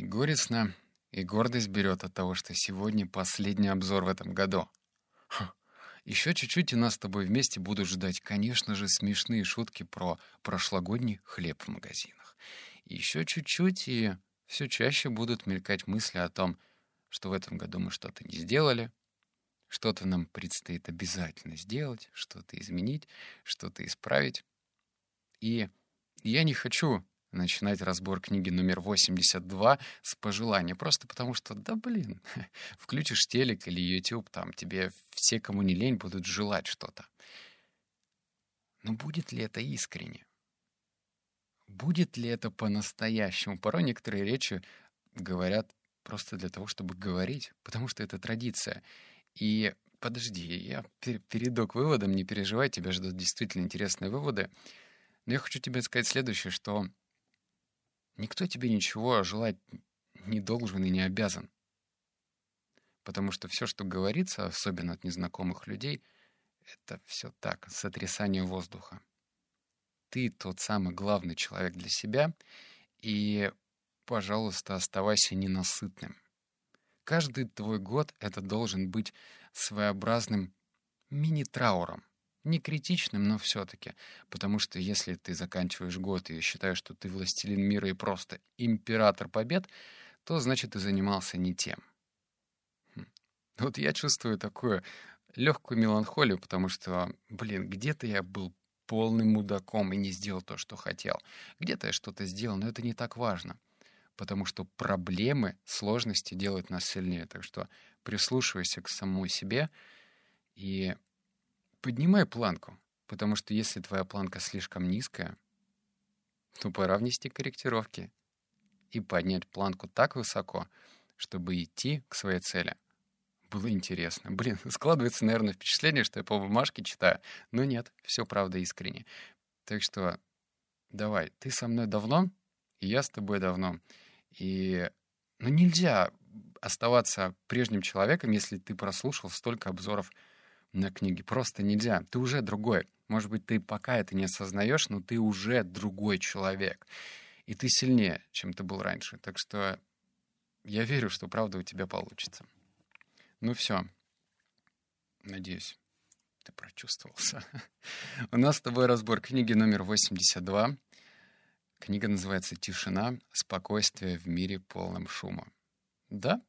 И горестно, и гордость берет от того, что сегодня последний обзор в этом году. Ха. Еще чуть-чуть, и нас с тобой вместе будут ждать, конечно же, смешные шутки про прошлогодний хлеб в магазинах. Еще чуть-чуть, и все чаще будут мелькать мысли о том, что в этом году мы что-то не сделали, что-то нам предстоит обязательно сделать, что-то изменить, что-то исправить. И я не хочу начинать разбор книги номер 82 с пожелания, просто потому что, да блин, включишь телек или YouTube, там тебе все, кому не лень, будут желать что-то. Но будет ли это искренне? Будет ли это по-настоящему? Порой некоторые речи говорят просто для того, чтобы говорить, потому что это традиция. И подожди, я перейду к выводам, не переживай, тебя ждут действительно интересные выводы. Но я хочу тебе сказать следующее, что никто тебе ничего желать не должен и не обязан. Потому что все, что говорится, особенно от незнакомых людей, это все так, сотрясание воздуха. Ты тот самый главный человек для себя, и, пожалуйста, оставайся ненасытным. Каждый твой год это должен быть своеобразным мини-трауром. Не критичным, но все-таки. Потому что если ты заканчиваешь год и считаешь, что ты властелин мира и просто император побед, то значит ты занимался не тем. Хм. Вот я чувствую такую легкую меланхолию, потому что, блин, где-то я был полным мудаком и не сделал то, что хотел. Где-то я что-то сделал, но это не так важно. Потому что проблемы, сложности делают нас сильнее. Так что прислушивайся к самой себе и поднимай планку, потому что если твоя планка слишком низкая, то пора внести корректировки и поднять планку так высоко, чтобы идти к своей цели. Было интересно. Блин, складывается, наверное, впечатление, что я по бумажке читаю. Но нет, все правда искренне. Так что давай, ты со мной давно, и я с тобой давно. И ну, нельзя оставаться прежним человеком, если ты прослушал столько обзоров на книги. Просто нельзя. Ты уже другой. Может быть, ты пока это не осознаешь, но ты уже другой человек. И ты сильнее, чем ты был раньше. Так что я верю, что правда у тебя получится. Ну все. Надеюсь, ты прочувствовался. У нас с тобой разбор книги номер 82. Книга называется «Тишина. Спокойствие в мире полном шума». Да,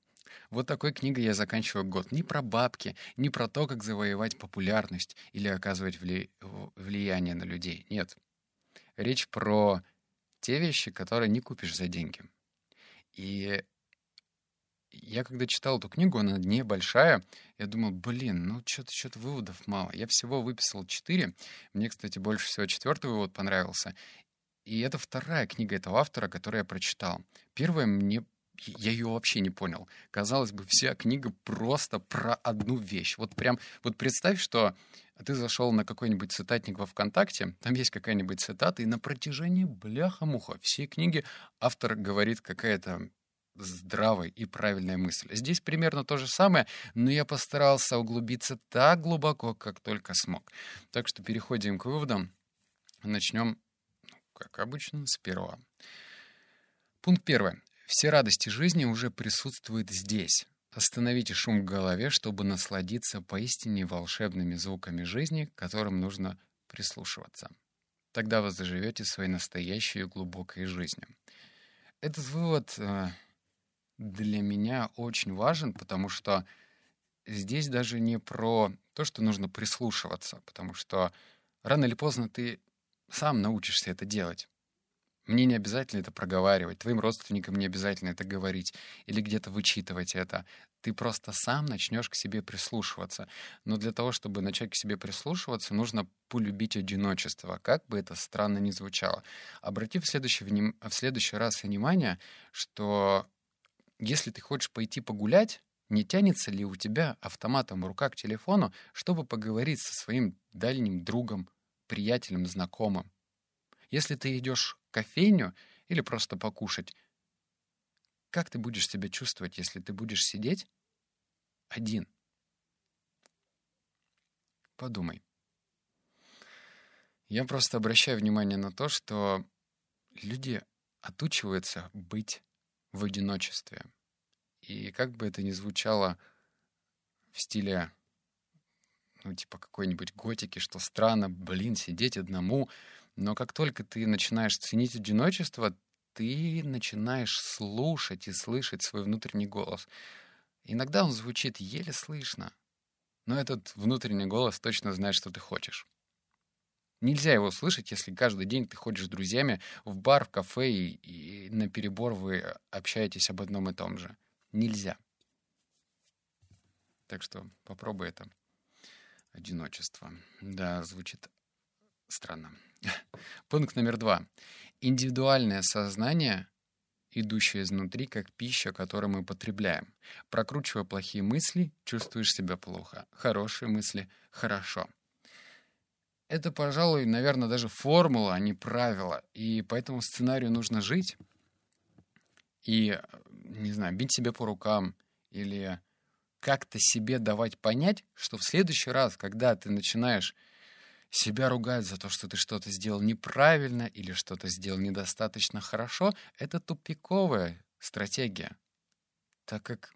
вот такой книгой я заканчиваю год. Не про бабки, не про то, как завоевать популярность или оказывать вли... влияние на людей. Нет. Речь про те вещи, которые не купишь за деньги. И я когда читал эту книгу, она небольшая, я думал, блин, ну что-то что выводов мало. Я всего выписал четыре. Мне, кстати, больше всего четвертый вывод понравился. И это вторая книга этого автора, которую я прочитал. Первая мне я ее вообще не понял. Казалось бы, вся книга просто про одну вещь. Вот прям, вот представь, что ты зашел на какой-нибудь цитатник во ВКонтакте, там есть какая-нибудь цитата, и на протяжении бляха-муха всей книги автор говорит какая-то здравая и правильная мысль. Здесь примерно то же самое, но я постарался углубиться так глубоко, как только смог. Так что переходим к выводам. Начнем, ну, как обычно, с первого. Пункт первый. Все радости жизни уже присутствуют здесь. Остановите шум в голове, чтобы насладиться поистине волшебными звуками жизни, к которым нужно прислушиваться. Тогда вы заживете своей настоящей глубокой жизнью. Этот вывод э, для меня очень важен, потому что здесь даже не про то, что нужно прислушиваться, потому что рано или поздно ты сам научишься это делать. Мне не обязательно это проговаривать, твоим родственникам не обязательно это говорить или где-то вычитывать это. Ты просто сам начнешь к себе прислушиваться. Но для того, чтобы начать к себе прислушиваться, нужно полюбить одиночество, как бы это странно ни звучало. Обрати в следующий, вним... в следующий раз внимание, что если ты хочешь пойти погулять, не тянется ли у тебя автоматом рука к телефону, чтобы поговорить со своим дальним другом, приятелем, знакомым? Если ты идешь кофейню или просто покушать, как ты будешь себя чувствовать, если ты будешь сидеть один? Подумай. Я просто обращаю внимание на то, что люди отучиваются быть в одиночестве. И как бы это ни звучало в стиле, ну, типа какой-нибудь готики, что странно, блин, сидеть одному, но как только ты начинаешь ценить одиночество, ты начинаешь слушать и слышать свой внутренний голос. Иногда он звучит еле слышно, но этот внутренний голос точно знает, что ты хочешь. Нельзя его слышать, если каждый день ты ходишь с друзьями в бар, в кафе и, и на перебор вы общаетесь об одном и том же. Нельзя. Так что попробуй это. Одиночество. Да, звучит странно. Пункт номер два. Индивидуальное сознание, идущее изнутри, как пища, которую мы потребляем. Прокручивая плохие мысли, чувствуешь себя плохо. Хорошие мысли — хорошо. Это, пожалуй, наверное, даже формула, а не правило. И по этому сценарию нужно жить. И, не знаю, бить себя по рукам или как-то себе давать понять, что в следующий раз, когда ты начинаешь себя ругать за то, что ты что-то сделал неправильно или что-то сделал недостаточно хорошо, это тупиковая стратегия. Так как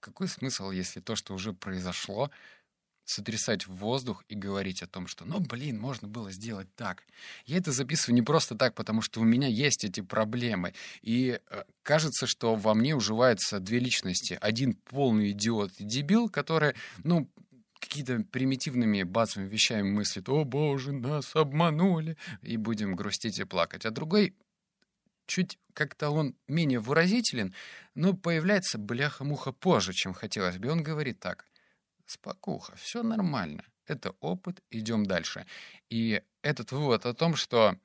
какой смысл, если то, что уже произошло, сотрясать в воздух и говорить о том, что, ну, блин, можно было сделать так. Я это записываю не просто так, потому что у меня есть эти проблемы. И э, кажется, что во мне уживаются две личности. Один полный идиот и дебил, который, ну, какие-то примитивными базовыми вещами мыслит, о боже, нас обманули, и будем грустить и плакать. А другой чуть как-то он менее выразителен, но появляется бляха-муха позже, чем хотелось бы. Он говорит так, спокуха, все нормально, это опыт, идем дальше. И этот вывод о том, что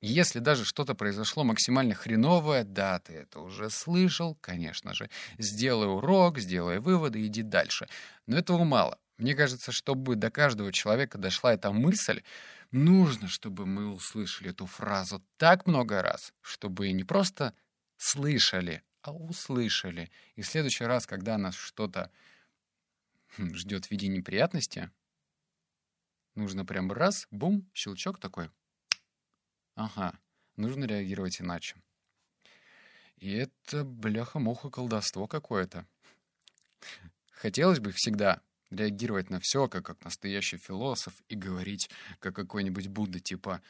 если даже что-то произошло максимально хреновое, да, ты это уже слышал, конечно же, сделай урок, сделай выводы, иди дальше. Но этого мало. Мне кажется, чтобы до каждого человека дошла эта мысль, нужно, чтобы мы услышали эту фразу так много раз, чтобы не просто слышали, а услышали. И в следующий раз, когда нас что-то хм, ждет в виде неприятности, нужно прям раз, бум, щелчок такой. Ага, нужно реагировать иначе. И это, бляха-муха, колдовство какое-то. Хотелось бы всегда реагировать на все, как, как настоящий философ, и говорить, как какой-нибудь Будда, типа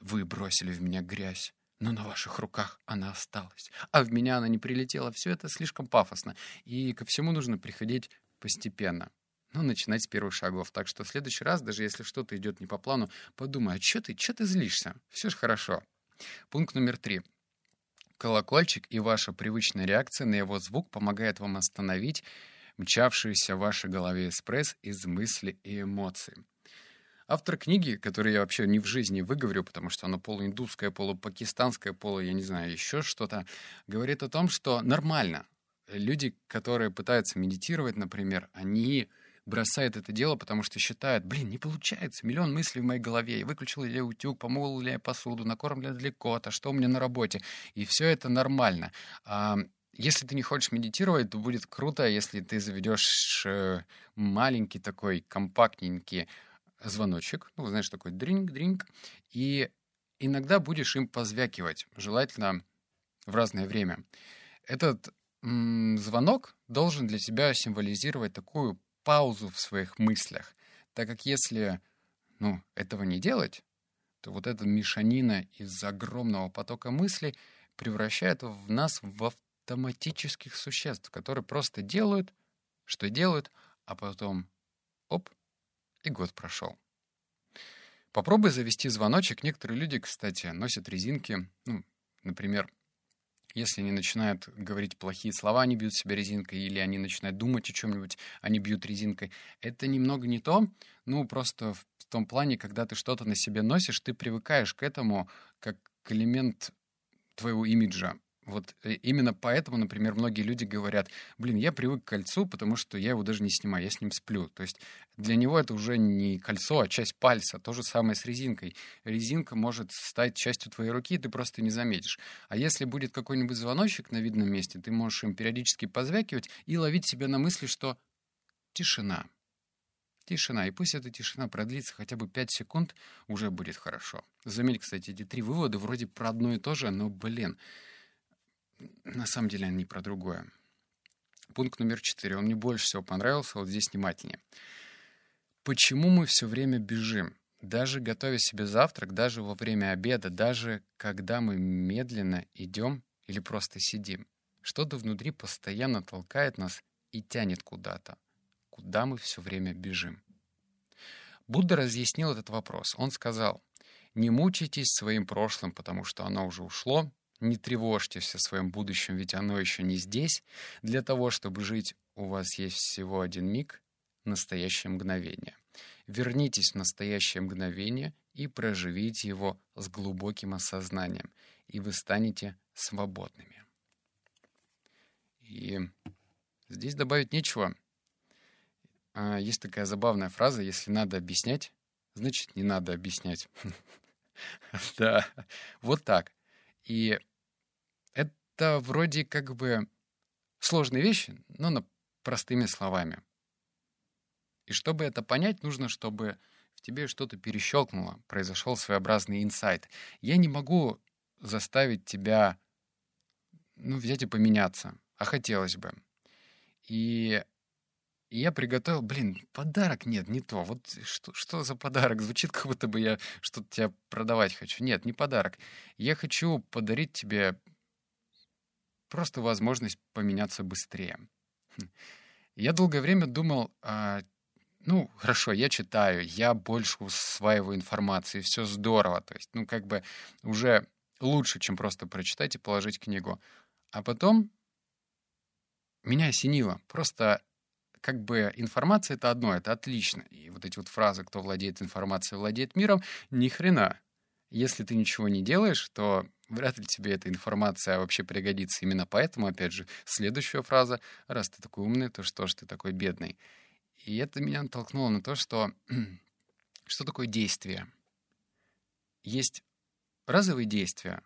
«Вы бросили в меня грязь, но на ваших руках она осталась, а в меня она не прилетела». Все это слишком пафосно, и ко всему нужно приходить постепенно. Ну, начинать с первых шагов. Так что в следующий раз, даже если что-то идет не по плану, подумай, а что ты, что ты злишься? Все же хорошо. Пункт номер три. Колокольчик и ваша привычная реакция на его звук помогает вам остановить мчавшийся в вашей голове эспресс из мыслей и эмоций. Автор книги, которую я вообще не в жизни выговорю, потому что она полуиндусская, полупакистанская, полу, я не знаю, еще что-то, говорит о том, что нормально. Люди, которые пытаются медитировать, например, они бросают это дело, потому что считают, блин, не получается, миллион мыслей в моей голове, я выключил ли я утюг, помыл ли я посуду, накормлен ли кота, что у меня на работе, и все это нормально. Если ты не хочешь медитировать, то будет круто, если ты заведешь э, маленький такой компактненький звоночек, ну, знаешь, такой дринг-дринг, и иногда будешь им позвякивать, желательно в разное время. Этот м- звонок должен для тебя символизировать такую паузу в своих мыслях, так как если ну, этого не делать, то вот эта мешанина из огромного потока мыслей превращает в нас в автоматических существ, которые просто делают, что делают, а потом оп, и год прошел. Попробуй завести звоночек. Некоторые люди, кстати, носят резинки. Ну, например, если они начинают говорить плохие слова, они бьют себя резинкой, или они начинают думать о чем-нибудь, они бьют резинкой. Это немного не то, ну, просто в том плане, когда ты что-то на себе носишь, ты привыкаешь к этому как к элемент твоего имиджа. Вот э, именно поэтому, например, многие люди говорят, блин, я привык к кольцу, потому что я его даже не снимаю, я с ним сплю. То есть для него это уже не кольцо, а часть пальца. То же самое с резинкой. Резинка может стать частью твоей руки, ты просто не заметишь. А если будет какой-нибудь звоночек на видном месте, ты можешь им периодически позвякивать и ловить себя на мысли, что тишина. Тишина. И пусть эта тишина продлится хотя бы 5 секунд, уже будет хорошо. Заметь, кстати, эти три вывода вроде про одно и то же, но, блин, на самом деле они про другое. Пункт номер четыре. Он мне больше всего понравился, вот здесь внимательнее. Почему мы все время бежим? Даже готовя себе завтрак, даже во время обеда, даже когда мы медленно идем или просто сидим. Что-то внутри постоянно толкает нас и тянет куда-то. Куда мы все время бежим? Будда разъяснил этот вопрос. Он сказал, не мучайтесь своим прошлым, потому что оно уже ушло, не тревожьтесь о своем будущем, ведь оно еще не здесь. Для того, чтобы жить, у вас есть всего один миг, настоящее мгновение. Вернитесь в настоящее мгновение и проживите его с глубоким осознанием, и вы станете свободными. И здесь добавить нечего. А, есть такая забавная фраза, если надо объяснять, значит, не надо объяснять. Да, вот так. И это вроде как бы сложные вещи, но на простыми словами. И чтобы это понять, нужно, чтобы в тебе что-то перещелкнуло, произошел своеобразный инсайт. Я не могу заставить тебя ну, взять и поменяться, а хотелось бы. И и я приготовил, блин, подарок нет, не то. Вот что, что за подарок? Звучит, как будто бы я что-то тебя продавать хочу. Нет, не подарок. Я хочу подарить тебе просто возможность поменяться быстрее. Хм. Я долгое время думал, а, ну, хорошо, я читаю, я больше усваиваю информации, все здорово. То есть, ну, как бы уже лучше, чем просто прочитать и положить книгу. А потом меня осенило. Просто как бы информация — это одно, это отлично. И вот эти вот фразы «кто владеет информацией, владеет миром» — ни хрена. Если ты ничего не делаешь, то вряд ли тебе эта информация вообще пригодится. Именно поэтому, опять же, следующая фраза «раз ты такой умный, то что ж ты такой бедный?» И это меня натолкнуло на то, что что такое действие? Есть разовые действия,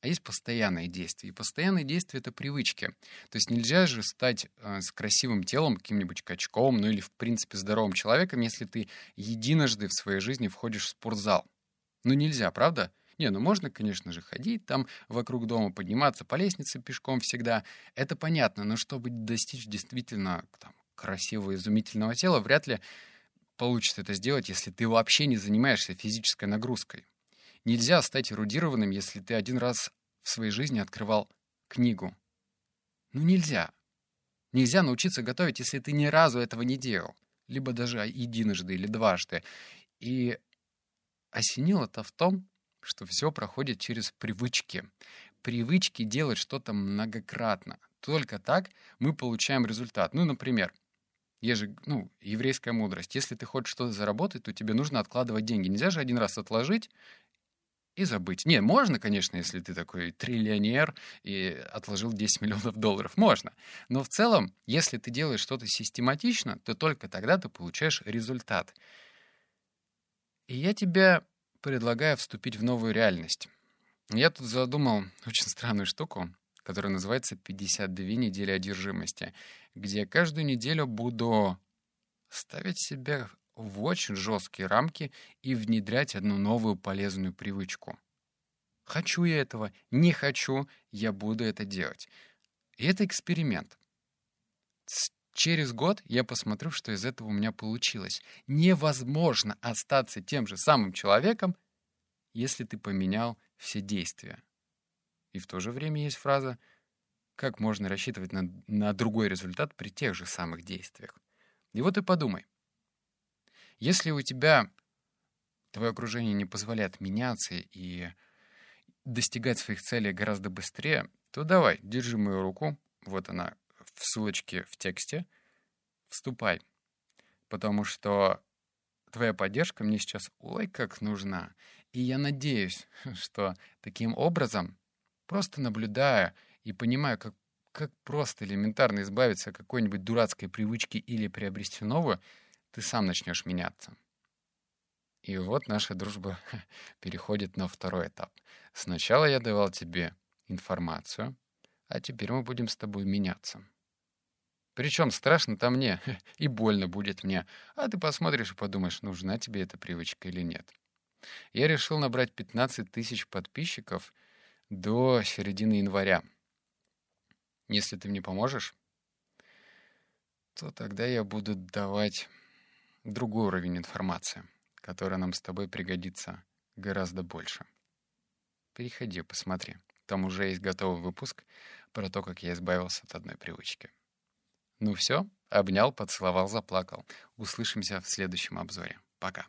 а есть постоянные действия. И постоянные действия — это привычки. То есть нельзя же стать э, с красивым телом, каким-нибудь качком, ну или, в принципе, здоровым человеком, если ты единожды в своей жизни входишь в спортзал. Ну нельзя, правда? Не, ну можно, конечно же, ходить там вокруг дома, подниматься по лестнице пешком всегда. Это понятно, но чтобы достичь действительно там, красивого, изумительного тела, вряд ли получится это сделать, если ты вообще не занимаешься физической нагрузкой. Нельзя стать эрудированным, если ты один раз в своей жизни открывал книгу. Ну нельзя. Нельзя научиться готовить, если ты ни разу этого не делал. Либо даже единожды или дважды. И осенило это в том, что все проходит через привычки. Привычки делать что-то многократно. Только так мы получаем результат. Ну, например, есть же, ну, еврейская мудрость. Если ты хочешь что-то заработать, то тебе нужно откладывать деньги. Нельзя же один раз отложить и забыть. Не, можно, конечно, если ты такой триллионер и отложил 10 миллионов долларов, можно. Но в целом, если ты делаешь что-то систематично, то только тогда ты получаешь результат. И я тебе предлагаю вступить в новую реальность. Я тут задумал очень странную штуку, которая называется «52 недели одержимости», где каждую неделю буду ставить себя в очень жесткие рамки и внедрять одну новую полезную привычку. Хочу я этого, не хочу, я буду это делать. И это эксперимент. Через год я посмотрю, что из этого у меня получилось. Невозможно остаться тем же самым человеком, если ты поменял все действия. И в то же время есть фраза «Как можно рассчитывать на, на другой результат при тех же самых действиях?» И вот и подумай. Если у тебя твое окружение не позволяет меняться и достигать своих целей гораздо быстрее, то давай, держи мою руку, вот она в ссылочке в тексте, вступай, потому что твоя поддержка мне сейчас ой как нужна. И я надеюсь, что таким образом, просто наблюдая и понимая, как, как просто элементарно избавиться от какой-нибудь дурацкой привычки или приобрести новую, ты сам начнешь меняться. И вот наша дружба переходит на второй этап. Сначала я давал тебе информацию, а теперь мы будем с тобой меняться. Причем страшно-то мне, и больно будет мне, а ты посмотришь и подумаешь, нужна тебе эта привычка или нет. Я решил набрать 15 тысяч подписчиков до середины января. Если ты мне поможешь, то тогда я буду давать другой уровень информации, которая нам с тобой пригодится гораздо больше. Переходи, посмотри. Там уже есть готовый выпуск про то, как я избавился от одной привычки. Ну все, обнял, поцеловал, заплакал. Услышимся в следующем обзоре. Пока.